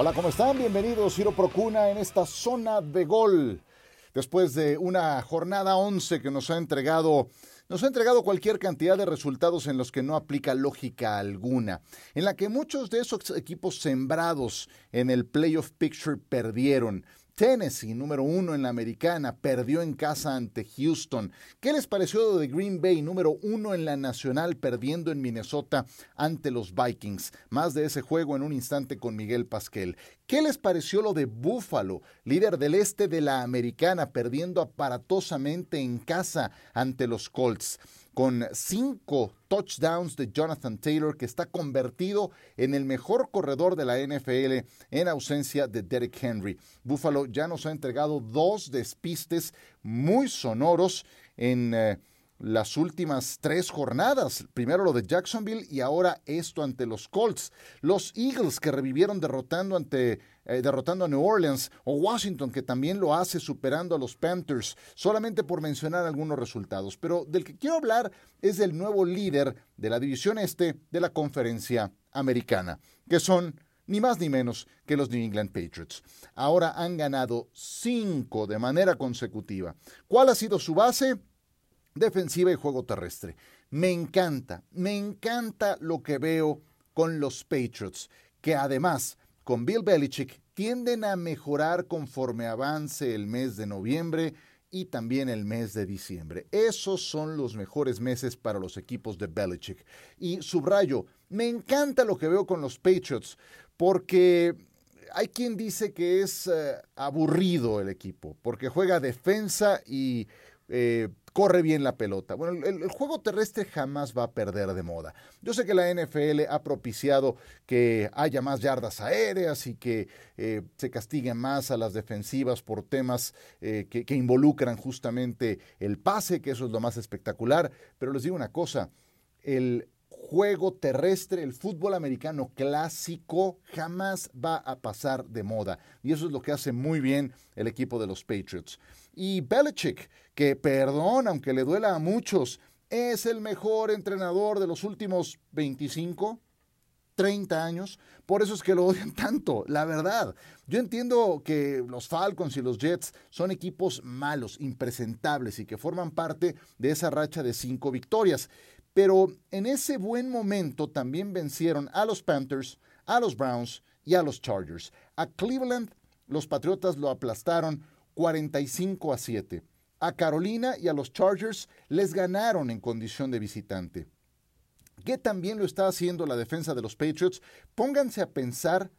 Hola, ¿cómo están? Bienvenidos, Ciro Procuna, en esta zona de gol. Después de una jornada 11 que nos ha entregado nos ha entregado cualquier cantidad de resultados en los que no aplica lógica alguna, en la que muchos de esos equipos sembrados en el playoff picture perdieron, Tennessee, número uno en la americana, perdió en casa ante Houston. ¿Qué les pareció de Green Bay, número uno en la nacional, perdiendo en Minnesota ante los Vikings? Más de ese juego en un instante con Miguel Pasquel. ¿Qué les pareció lo de Buffalo, líder del este de la americana, perdiendo aparatosamente en casa ante los Colts? Con cinco touchdowns de Jonathan Taylor, que está convertido en el mejor corredor de la NFL en ausencia de Derek Henry. Buffalo ya nos ha entregado dos despistes muy sonoros en... Eh, las últimas tres jornadas. Primero lo de Jacksonville y ahora esto ante los Colts. Los Eagles que revivieron derrotando ante eh, derrotando a New Orleans o Washington que también lo hace superando a los Panthers, solamente por mencionar algunos resultados. Pero del que quiero hablar es del nuevo líder de la división este de la conferencia americana, que son ni más ni menos que los New England Patriots. Ahora han ganado cinco de manera consecutiva. ¿Cuál ha sido su base? defensiva y juego terrestre. Me encanta, me encanta lo que veo con los Patriots, que además con Bill Belichick tienden a mejorar conforme avance el mes de noviembre y también el mes de diciembre. Esos son los mejores meses para los equipos de Belichick. Y subrayo, me encanta lo que veo con los Patriots, porque hay quien dice que es eh, aburrido el equipo, porque juega defensa y eh, corre bien la pelota. Bueno, el, juego terrestre jamás va a perder de moda. Yo sé que la NFL ha propiciado que haya más yardas aéreas y que eh, se castiguen más a las defensivas por temas eh, que, que involucran justamente el pase, que eso es lo más espectacular. Pero les digo una cosa, el juego terrestre, el fútbol americano clásico jamás va a pasar de moda. Y eso es lo que hace muy bien el equipo de los Patriots. Y Belichick, que perdón, aunque le duela a muchos, es el mejor entrenador de los últimos 25, 30 años. Por eso es que lo odian tanto, la verdad. Yo entiendo que los Falcons y los Jets son equipos malos, impresentables y que forman parte de esa racha de cinco victorias. Pero en ese buen momento también vencieron a los Panthers, a los Browns y a los Chargers. A Cleveland los Patriotas lo aplastaron 45 a 7. A Carolina y a los Chargers les ganaron en condición de visitante. ¿Qué también lo está haciendo la defensa de los Patriots? Pónganse a pensar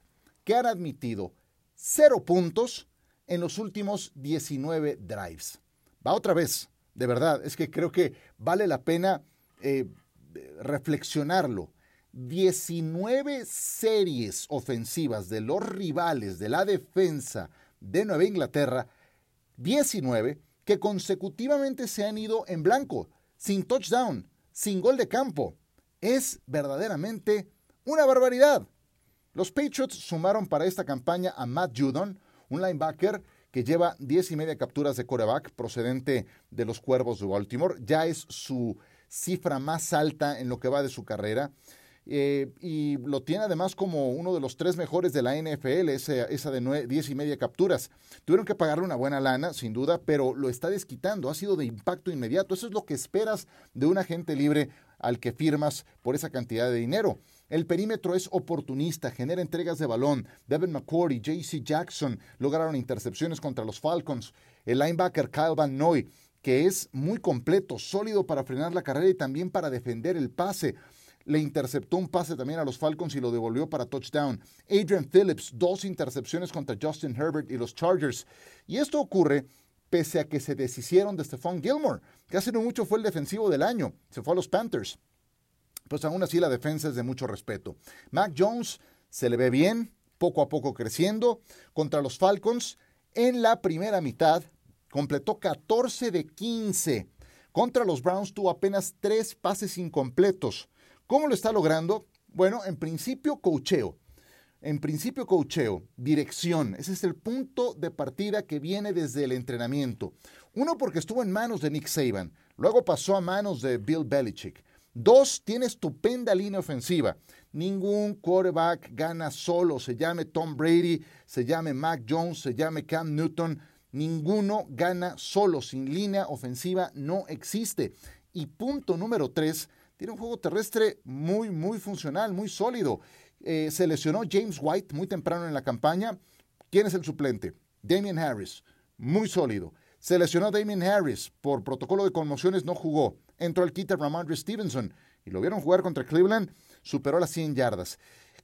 que han admitido cero puntos en los últimos 19 drives. Va otra vez, de verdad, es que creo que vale la pena eh, reflexionarlo. 19 series ofensivas de los rivales de la defensa de Nueva Inglaterra, 19 que consecutivamente se han ido en blanco, sin touchdown, sin gol de campo. Es verdaderamente una barbaridad. Los Patriots sumaron para esta campaña a Matt Judon, un linebacker que lleva 10 y media capturas de coreback procedente de los Cuervos de Baltimore. Ya es su cifra más alta en lo que va de su carrera. Eh, y lo tiene además como uno de los tres mejores de la NFL, esa, de 10 y media capturas. Tuvieron que pagarle una buena lana, sin duda, pero lo está desquitando, ha sido de impacto inmediato. Eso es lo que esperas de un agente libre al que firmas por esa cantidad de dinero. El perímetro es oportunista, genera entregas de balón. Devin McCourty, JC Jackson lograron intercepciones contra los Falcons. El linebacker Kyle Van Noy que es muy completo, sólido para frenar la carrera y también para defender el pase. Le interceptó un pase también a los Falcons y lo devolvió para touchdown. Adrian Phillips, dos intercepciones contra Justin Herbert y los Chargers. Y esto ocurre pese a que se deshicieron de Stephon Gilmore, que hace no mucho fue el defensivo del año. Se fue a los Panthers. Pues aún así la defensa es de mucho respeto. Mac Jones se le ve bien, poco a poco creciendo. Contra los Falcons, en la primera mitad completó 14 de 15. Contra los Browns tuvo apenas tres pases incompletos. ¿Cómo lo está logrando? Bueno, en principio cocheo. En principio cocheo, dirección. Ese es el punto de partida que viene desde el entrenamiento. Uno porque estuvo en manos de Nick Saban, luego pasó a manos de Bill Belichick. Dos, tiene estupenda línea ofensiva. Ningún quarterback gana solo, se llame Tom Brady, se llame Mac Jones, se llame Cam Newton. Ninguno gana solo, sin línea ofensiva no existe. Y punto número tres, tiene un juego terrestre muy, muy funcional, muy sólido. Eh, se lesionó James White muy temprano en la campaña. ¿Quién es el suplente? Damien Harris, muy sólido. Se lesionó Damien Harris por protocolo de conmociones, no jugó. Entró el quita Ramondre Stevenson y lo vieron jugar contra Cleveland, superó las 100 yardas.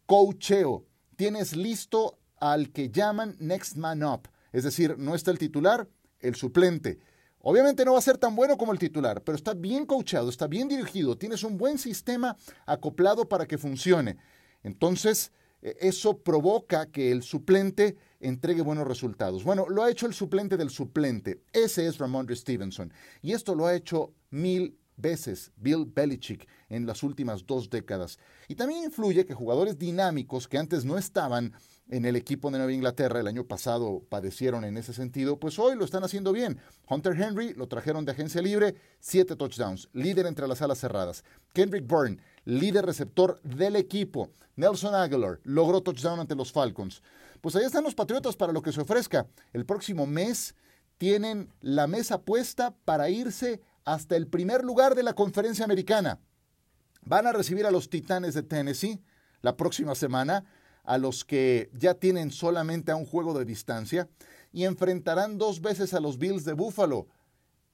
Coacheo, tienes listo al que llaman Next Man Up, es decir, no está el titular, el suplente. Obviamente no va a ser tan bueno como el titular, pero está bien coachado, está bien dirigido, tienes un buen sistema acoplado para que funcione. Entonces, e, eso provoca que el suplente entregue buenos resultados. Bueno, lo ha hecho el suplente del suplente. Ese es Ramondre Stevenson. Y esto lo ha hecho mil veces Bill Belichick en las últimas dos décadas. Y también influye que jugadores dinámicos que antes no estaban en el equipo de Nueva Inglaterra, el año pasado padecieron en ese sentido, pues hoy lo están haciendo bien. Hunter Henry lo trajeron de agencia libre, siete touchdowns, líder entre las alas cerradas. Kendrick Byrne, líder receptor del equipo. Nelson Aguilar logró touchdown ante los Falcons. Pues ahí están los Patriotas para lo que se ofrezca. El próximo mes tienen la mesa puesta para irse hasta el primer lugar de la conferencia americana. Van a recibir a los Titanes de Tennessee la próxima semana, a los que ya tienen solamente a un juego de distancia, y enfrentarán dos veces a los Bills de Buffalo.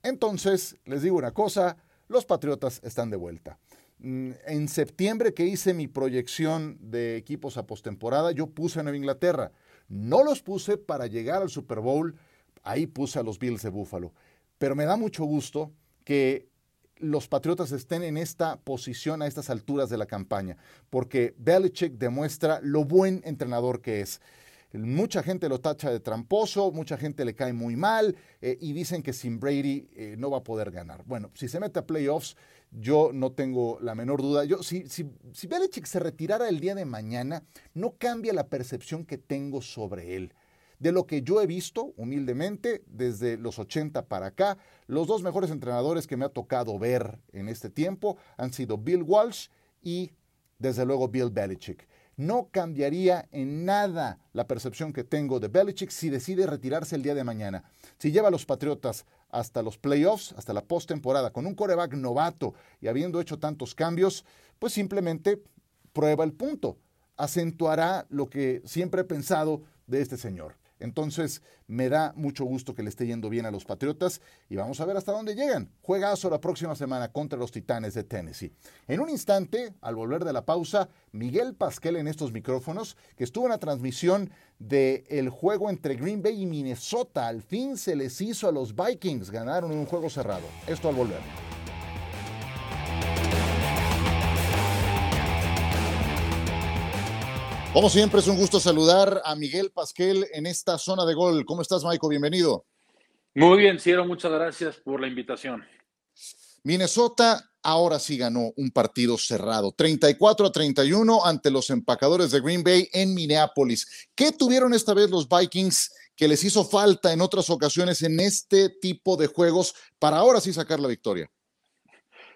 Entonces, les digo una cosa, los Patriotas están de vuelta. Mm, en septiembre que hice mi proyección de equipos a postemporada, yo puse a Nueva Inglaterra. No los puse para llegar al Super Bowl, ahí puse a los Bills de Buffalo. Pero me da mucho gusto que los Patriotas estén en esta posición a estas alturas de la campaña, porque Belichick demuestra lo buen entrenador que es. Mucha gente lo tacha de tramposo, mucha gente le cae muy mal eh, y dicen que sin Brady eh, no va a poder ganar. Bueno, si se mete a playoffs, yo no tengo la menor duda. Yo, si, si, si Belichick se retirara el día de mañana, no cambia la percepción que tengo sobre él. De lo que yo he visto, humildemente, desde los 80 para acá, los dos mejores entrenadores que me ha tocado ver en este tiempo han sido Bill Walsh y, desde luego, Bill Belichick. No cambiaría en nada la percepción que tengo de Belichick si decide retirarse el día de mañana. Si lleva a los Patriotas hasta los playoffs, hasta la postemporada, con un coreback novato y habiendo hecho tantos cambios, pues simplemente prueba el punto. Acentuará lo que siempre he pensado de este señor. Entonces, me da mucho gusto que le esté yendo bien a los Patriotas y vamos a ver hasta dónde llegan. Juegazo la próxima semana contra los Titanes de Tennessee. En un instante, al volver de la pausa, Miguel Pasquel en estos micrófonos, que estuvo en la transmisión del juego entre Green Bay y Minnesota. Al fin se les hizo a los Vikings, ganaron un juego cerrado. Esto al volver. Como siempre, es un gusto saludar a Miguel Pasquel en esta zona de gol. ¿Cómo estás, Maico? Bienvenido. Muy bien, Ciro, muchas gracias por la invitación. Minnesota ahora sí ganó un partido cerrado, 34 a 31 ante los empacadores de Green Bay en Minneapolis. ¿Qué tuvieron esta vez los Vikings que les hizo falta en otras ocasiones en este tipo de juegos para ahora sí sacar la victoria?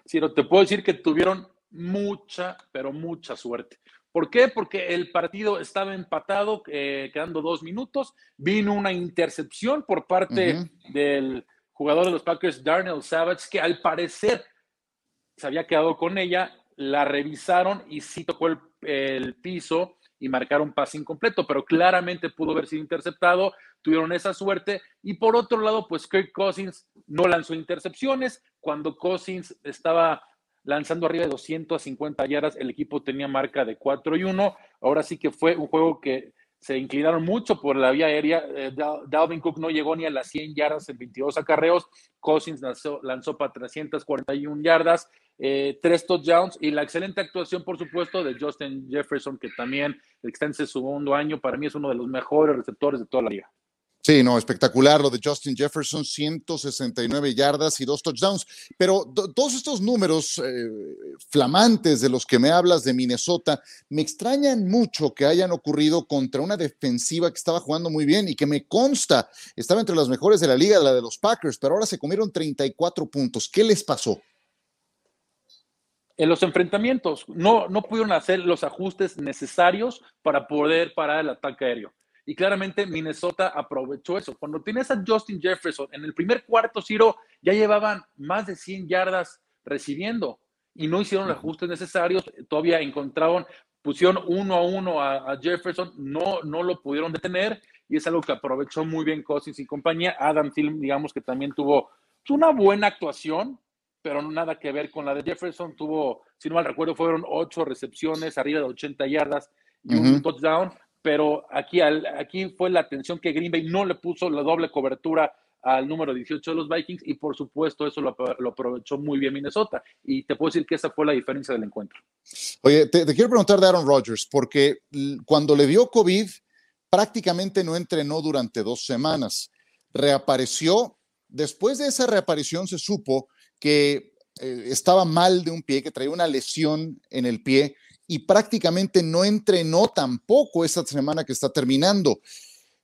Ciro, te puedo decir que tuvieron mucha, pero mucha suerte. ¿Por qué? Porque el partido estaba empatado, eh, quedando dos minutos. Vino una intercepción por parte del jugador de los Packers, Darnell Savage, que al parecer se había quedado con ella. La revisaron y sí tocó el, piso y marcaron pase incompleto, pero claramente pudo haber sido interceptado. Tuvieron esa suerte. Y por otro lado, pues Kirk Cousins no lanzó intercepciones. Cuando Cousins estaba lanzando arriba de 250 yardas, el equipo tenía marca de 4 y 1. Ahora sí que fue un juego que se inclinaron mucho por la vía aérea. Eh, Dalvin Cook no llegó ni a las 100 yardas en 22 acarreos. Cousins lanzó, para 341 yardas, eh, tres touchdowns y la excelente actuación, por supuesto, de Justin Jefferson, que también está en su segundo año. Para mí es uno de los mejores receptores de toda la liga. Sí, no, espectacular lo de Justin Jefferson, 169 yardas y dos touchdowns. Pero todos estos números eh, flamantes de los que me hablas de Minnesota me extrañan mucho que hayan ocurrido contra una defensiva que estaba jugando muy bien y que me consta estaba entre las mejores de la liga, la de los Packers, pero ahora se comieron 34 puntos. ¿Qué les pasó? En los enfrentamientos, no, no pudieron hacer los ajustes necesarios para poder parar el ataque aéreo. Y claramente Minnesota aprovechó eso. Cuando tienes a Justin Jefferson en el primer cuarto, Ciro, ya llevaban más de 100 yardas recibiendo y no hicieron los ajustes necesarios. Todavía encontraron, pusieron uno a uno a, Jefferson, no, no lo pudieron detener y es algo que aprovechó muy bien Cousins y compañía. Adam Thielen, digamos que también tuvo una buena actuación, pero nada que ver con la de Jefferson. Tuvo, si no mal recuerdo, fueron ocho recepciones, arriba de 80 yardas y un touchdown pero aquí, aquí fue la atención que Green Bay no le puso la doble cobertura al número 18 de los Vikings y por supuesto eso lo, aprovechó muy bien Minnesota. Y te puedo decir que esa fue la diferencia del encuentro. Oye, te, quiero preguntar de Aaron Rodgers porque cuando le dio COVID prácticamente no entrenó durante dos semanas, reapareció, después de esa reaparición se supo que eh, estaba mal de un pie, que traía una lesión en el pie y prácticamente no entrenó tampoco esta semana que está terminando.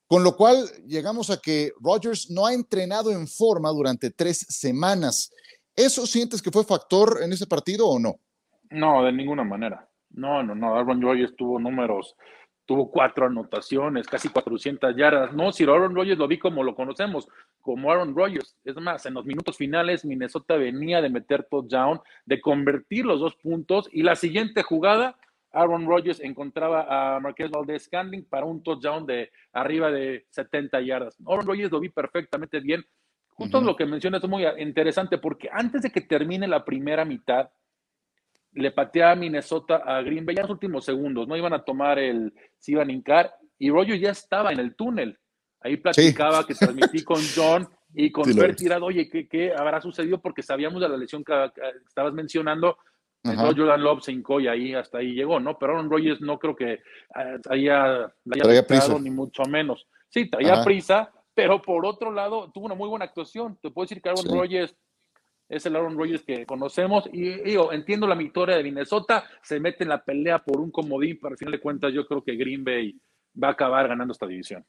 Con lo cual llegamos a que Rodgers no ha entrenado en forma durante tres semanas. ¿Eso sientes que fue factor en ese partido o no? No, de ninguna manera. No, no, no. Aaron Rodgers tuvo números tuvo cuatro anotaciones, casi 400 yardas. No, si Aaron Rodgers lo vi como lo conocemos, como Aaron Rodgers. Es más, en los minutos finales Minnesota venía de meter touchdown, de convertir los dos puntos y la siguiente jugada, Aaron Rodgers encontraba a Marquez Valdez Scandling para un touchdown de arriba de 70 yardas. Aaron Rodgers lo vi perfectamente bien. Justo lo que mencionas es muy interesante porque antes de que termine la primera mitad, le patea a Minnesota a Green Bay en los últimos segundos, no iban a tomar el, se iban a hincar, y Rollo ya estaba en el túnel. Ahí platicaba que transmití con John y con sí, Tirado, oye, ¿qué, habrá sucedido? Porque sabíamos de la lesión que, estabas mencionando. Entonces Jordan Love se hincó y ahí hasta ahí llegó, ¿no? Pero Aaron Rodgers no creo que eh, haya, haya prisa. ni mucho menos. Sí, traía prisa, pero por otro lado tuvo una muy buena actuación. Te puedo decir que Aaron Rodgers es el Aaron Rodgers que conocemos. Y digo, entiendo la victoria de Minnesota, se mete en la pelea por un comodín, pero al final de cuentas yo creo que Green Bay va a acabar ganando esta división.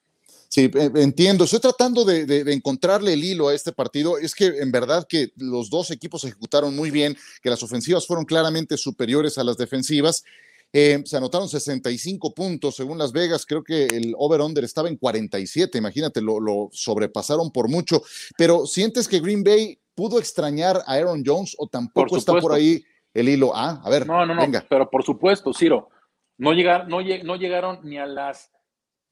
Sí, eh, entiendo. Estoy tratando de, encontrarle el hilo a este partido. Es que en verdad que los dos equipos ejecutaron muy bien, que las ofensivas fueron claramente superiores a las defensivas. Eh, se anotaron 65 puntos según Las Vegas. Creo que el over-under estaba en 47. Imagínate, lo, lo sobrepasaron por mucho. Pero sientes que Green Bay pudo extrañar a Aaron Jones o tampoco está por ahí el hilo? Ah, a ver, no, no, no, venga. pero por supuesto, Ciro, no, llegar, no, no llegaron ni a las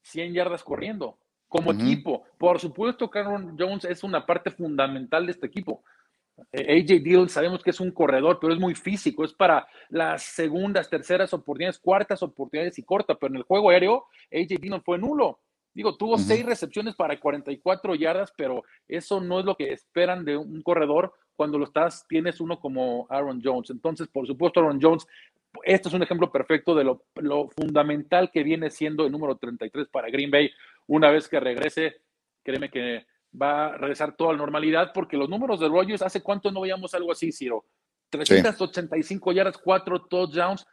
100 yardas corriendo como equipo. Por supuesto Aaron Jones es una parte fundamental de este equipo. Eh, AJ Dillon sabemos que es un corredor, pero es muy físico, es para las segundas, terceras oportunidades, cuartas oportunidades y corta, pero en el juego aéreo AJ Dillon fue nulo. Digo, tuvo seis recepciones para 44 yardas, pero eso no es lo que esperan de un corredor cuando lo estás, tienes uno como Aaron Jones. Entonces, por supuesto, Aaron Jones, este es un ejemplo perfecto de lo, fundamental que viene siendo el número 33 para Green Bay. Una vez que regrese, créeme que va a regresar toda la normalidad, porque los números de Rogers, ¿hace cuánto no veíamos algo así, Ciro? 385 yardas, cuatro touchdowns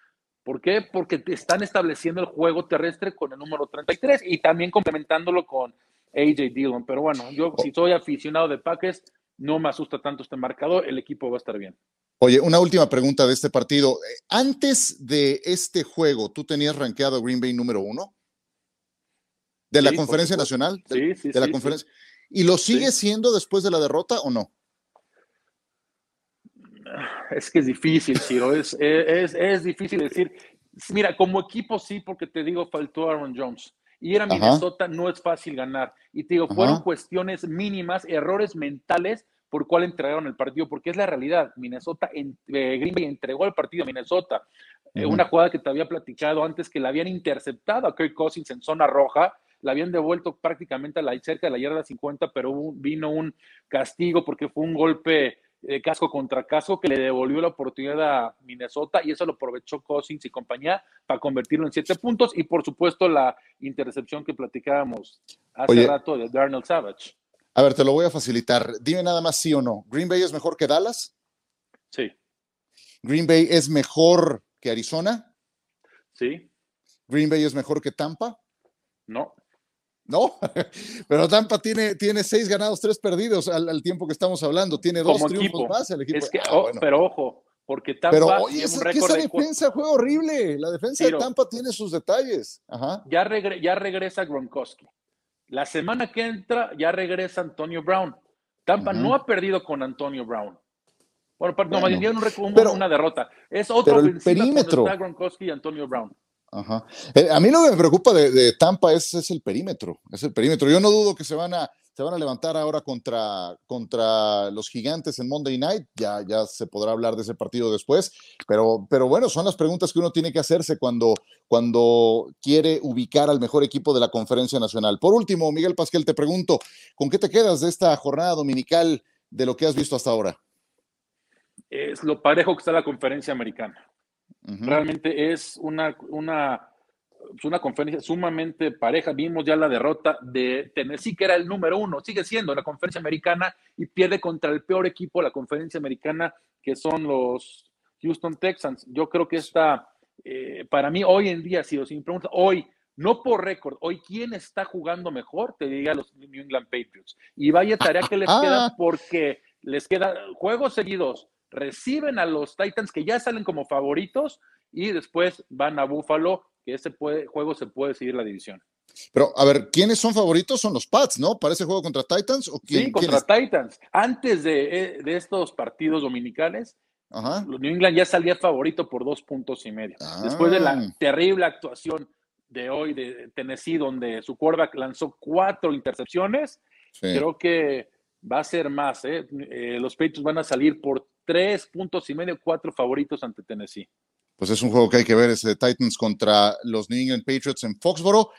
¿Por qué? Porque están estableciendo el juego terrestre con el número 33 y también complementándolo con AJ Dillon. Pero bueno, yo si soy aficionado de Packers, no me asusta tanto este marcador, el equipo va a estar bien. Oye, una última pregunta de este partido. Antes de este juego, ¿tú tenías rankeado Green Bay número uno? ¿De la conferencia nacional? sí, sí, de la conferencia. ¿Y lo sigue siendo después de la derrota o no? es que es difícil, Ciro, es, es, es, difícil decir. Mira, como equipo sí, porque te digo, faltó Aaron Jones. Y era Minnesota, no es fácil ganar. Y te digo, fueron cuestiones mínimas, errores mentales por cuál entregaron el partido, porque es la realidad. Minnesota, en, eh, Green Bay entregó el partido a Minnesota. Eh, una jugada que te había platicado antes que la habían interceptado a Kirk Cousins en zona roja, la habían devuelto prácticamente a la cerca de la yarda 50, pero vino un castigo porque fue un golpe de casco contra casco que le devolvió la oportunidad a Minnesota y eso lo aprovechó Cousins y compañía para convertirlo en siete puntos y por supuesto la intercepción que platicábamos hace rato de Darnell Savage. A ver, te lo voy a facilitar. Dime nada más sí o no. ¿Green Bay es mejor que Dallas? Sí. ¿Green Bay es mejor que Arizona? Sí. ¿Green Bay es mejor que Tampa? No. No, pero Tampa tiene, tiene seis ganados, tres perdidos al, tiempo que estamos hablando. Tiene dos triunfos más el equipo. Es que, ah, Pero ojo, porque Tampa Pero oye, es que esa defensa fue horrible. La defensa de Tampa tiene sus detalles. Ya, ya regresa Gronkowski. La semana que entra ya regresa Antonio Brown. Tampa no ha perdido con Antonio Brown. Bueno, no, bueno, un, pero, una derrota. Es otro pero el perímetro. Gronkowski y Antonio Brown. Ajá. Eh, a mí lo que me preocupa de, de Tampa es, es, el perímetro. Es el perímetro. Yo no dudo que se van a se van a levantar ahora contra, contra los gigantes en Monday Night. Ya, ya se podrá hablar de ese partido después. Pero, pero bueno, son las preguntas que uno tiene que hacerse cuando, cuando quiere ubicar al mejor equipo de la conferencia nacional. Por último, Miguel Pasquel, te pregunto, ¿con qué te quedas de esta jornada dominical de lo que has visto hasta ahora? Es lo parejo que está la conferencia americana. Realmente es una, una una conferencia sumamente pareja. Vimos ya la derrota de Tennessee, que era el número uno, sigue siendo la conferencia americana y pierde contra el peor equipo de la conferencia americana, que son los Houston Texans. Yo creo que esta, eh, para mí, hoy en día, si os pregunta, hoy, no por récord, hoy, ¿quién está jugando mejor? Te diría los New England Patriots. Y vaya tarea que les queda ah. porque les queda juegos seguidos. Reciben a los Titans que ya salen como favoritos y después van a Buffalo que ese juego se puede seguir la división. Pero, a ver, ¿quiénes son favoritos? Son los Pats, ¿no? ¿Para ese juego contra Titans? ¿o quién, sí, contra Titans. Antes eh, de, estos partidos dominicales, los New England ya salía favorito por dos puntos y medio. Después de la ah. terrible actuación de hoy de Tennessee, donde su quarterback lanzó cuatro intercepciones, creo que va a ser más. ¿eh? ¿eh? los Patriots van a salir por tres puntos y medio, cuatro favoritos ante Tennessee pues es un juego que hay que ver, ese de Titans contra los New England Patriots en Foxboro.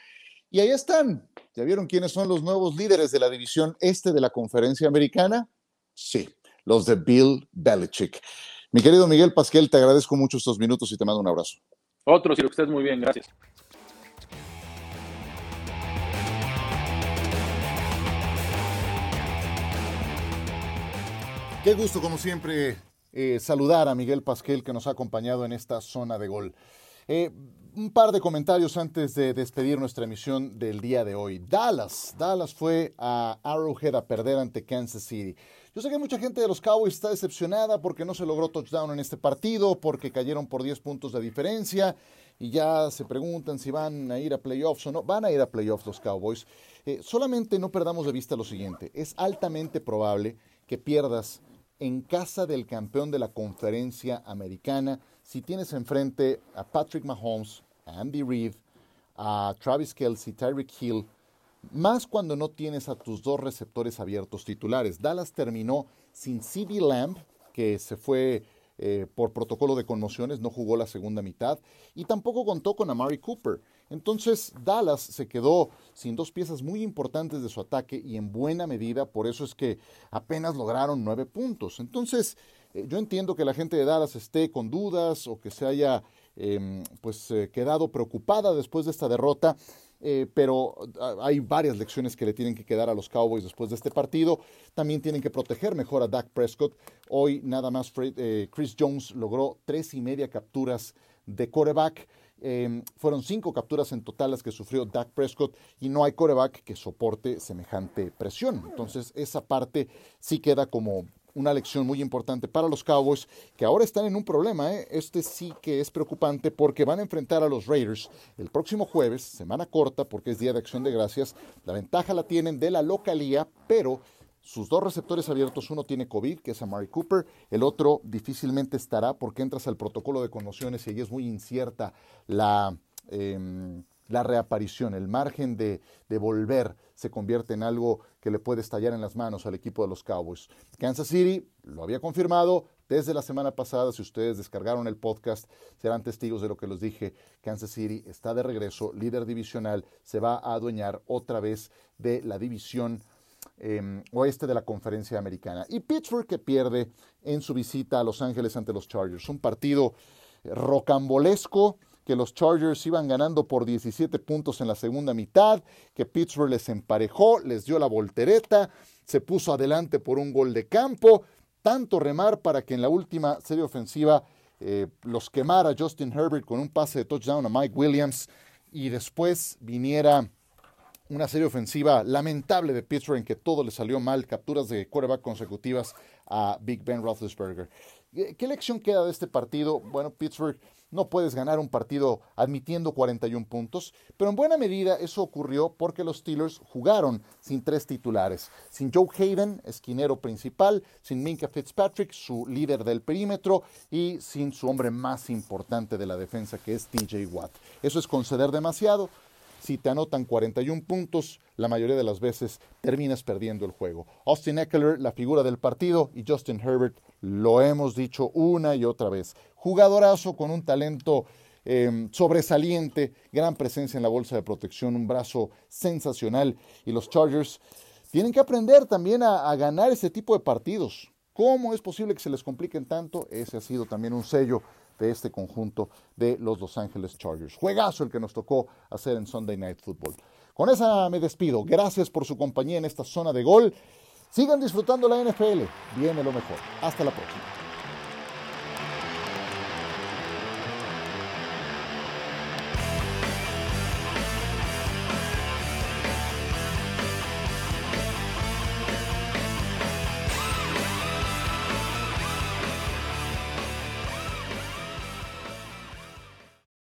Y ahí están. ¿Ya vieron quiénes son los nuevos líderes de la división este de la conferencia americana? Sí, los de Bill Belichick. Mi querido Miguel Pasquel, te agradezco mucho estos minutos y te mando un abrazo. Otro, si lo que estés muy bien, gracias. Qué gusto, como siempre, eh, saludar a Miguel Pasquel que nos ha acompañado en esta zona de gol. Eh, un par de comentarios antes de despedir nuestra emisión del día de hoy. Dallas, Dallas fue a Arrowhead a perder ante Kansas City. Yo sé que mucha gente de los Cowboys está decepcionada porque no se logró touchdown en este partido, porque cayeron por 10 puntos de diferencia y ya se preguntan si van a ir a playoffs o no. Van a ir a playoffs los Cowboys. Eh, solamente no perdamos de vista lo siguiente. Es altamente probable que pierdas en casa del campeón de la conferencia americana, si tienes enfrente a Patrick Mahomes, a Andy Reid, a Travis Kelsey, Tyreek Hill, más cuando no tienes a tus dos receptores abiertos titulares. Dallas terminó sin CD Lamb, que se fue eh, por protocolo de conmociones, no jugó la segunda mitad, y tampoco contó con Amari Cooper. Entonces Dallas se quedó sin dos piezas muy importantes de su ataque y en buena medida por eso es que apenas lograron nueve puntos. Entonces eh, yo entiendo que la gente de Dallas esté con dudas o que se haya em, pues eh, quedado preocupada después de esta derrota. Eh, pero hay varias lecciones que le tienen que quedar a los Cowboys después de este partido. También tienen que proteger mejor a Dak Prescott. Hoy nada más Chris Jones logró tres y media capturas de coreback. Em, fueron cinco capturas en total las que sufrió Dak Prescott y no hay coreback que soporte semejante presión. Entonces, esa parte sí queda como una lección muy importante para los Cowboys, que ahora están en un problema. ¿eh? Este sí que es preocupante porque van a enfrentar a los Raiders el próximo jueves, semana corta porque es Día de Acción de Gracias. La ventaja la tienen de la localía, pero sus dos receptores abiertos, uno tiene COVID, que es Amari Cooper, el otro difícilmente estará porque entras al protocolo de conmociones y ahí es muy incierta la, em, la reaparición, el margen de, volver se convierte en algo que le puede estallar en las manos al equipo de los Cowboys. Kansas City lo había confirmado desde la semana pasada, si ustedes descargaron el podcast, serán testigos de lo que les dije. Kansas City está de regreso, líder divisional, se va a adueñar otra vez de la división Em, oeste de la conferencia americana. Y Pittsburgh que pierde en su visita a Los Ángeles ante los Chargers. Un partido rocambolesco que los Chargers iban ganando por 17 puntos en la segunda mitad, que Pittsburgh les emparejó, les dio la voltereta, se puso adelante por un gol de campo, tanto remar para que en la última serie ofensiva eh, los quemara Justin Herbert con un pase de touchdown a Mike Williams y después viniera una serie ofensiva lamentable de Pittsburgh en que todo le salió mal, capturas de quarterback consecutivas a Big Ben Roethlisberger. ¿Qué lección queda de este partido? Bueno, Pittsburgh no puedes ganar un partido admitiendo 41 puntos, pero en buena medida eso ocurrió porque los Steelers jugaron sin tres titulares, sin Joe Hayden, esquinero principal, sin Minka Fitzpatrick, su líder del perímetro, y sin su hombre más importante de la defensa, que es TJ Watt. Eso es conceder demasiado. Si te anotan 41 puntos, la mayoría de las veces terminas perdiendo el juego. Austin Eckler, la figura del partido, y Justin Herbert, lo hemos dicho una y otra vez. Jugadorazo con un talento em, sobresaliente, gran presencia en la bolsa de protección, un brazo sensacional. Y los Chargers tienen que aprender también a, ganar ese tipo de partidos. ¿Cómo es posible que se les compliquen tanto? Ese ha sido también un sello de este conjunto de los Los Angeles Chargers. Juegazo el que nos tocó hacer en Sunday Night Football. Con esa me despido. Gracias por su compañía en esta zona de gol. Sigan disfrutando la NFL. Viene lo mejor. Hasta la próxima.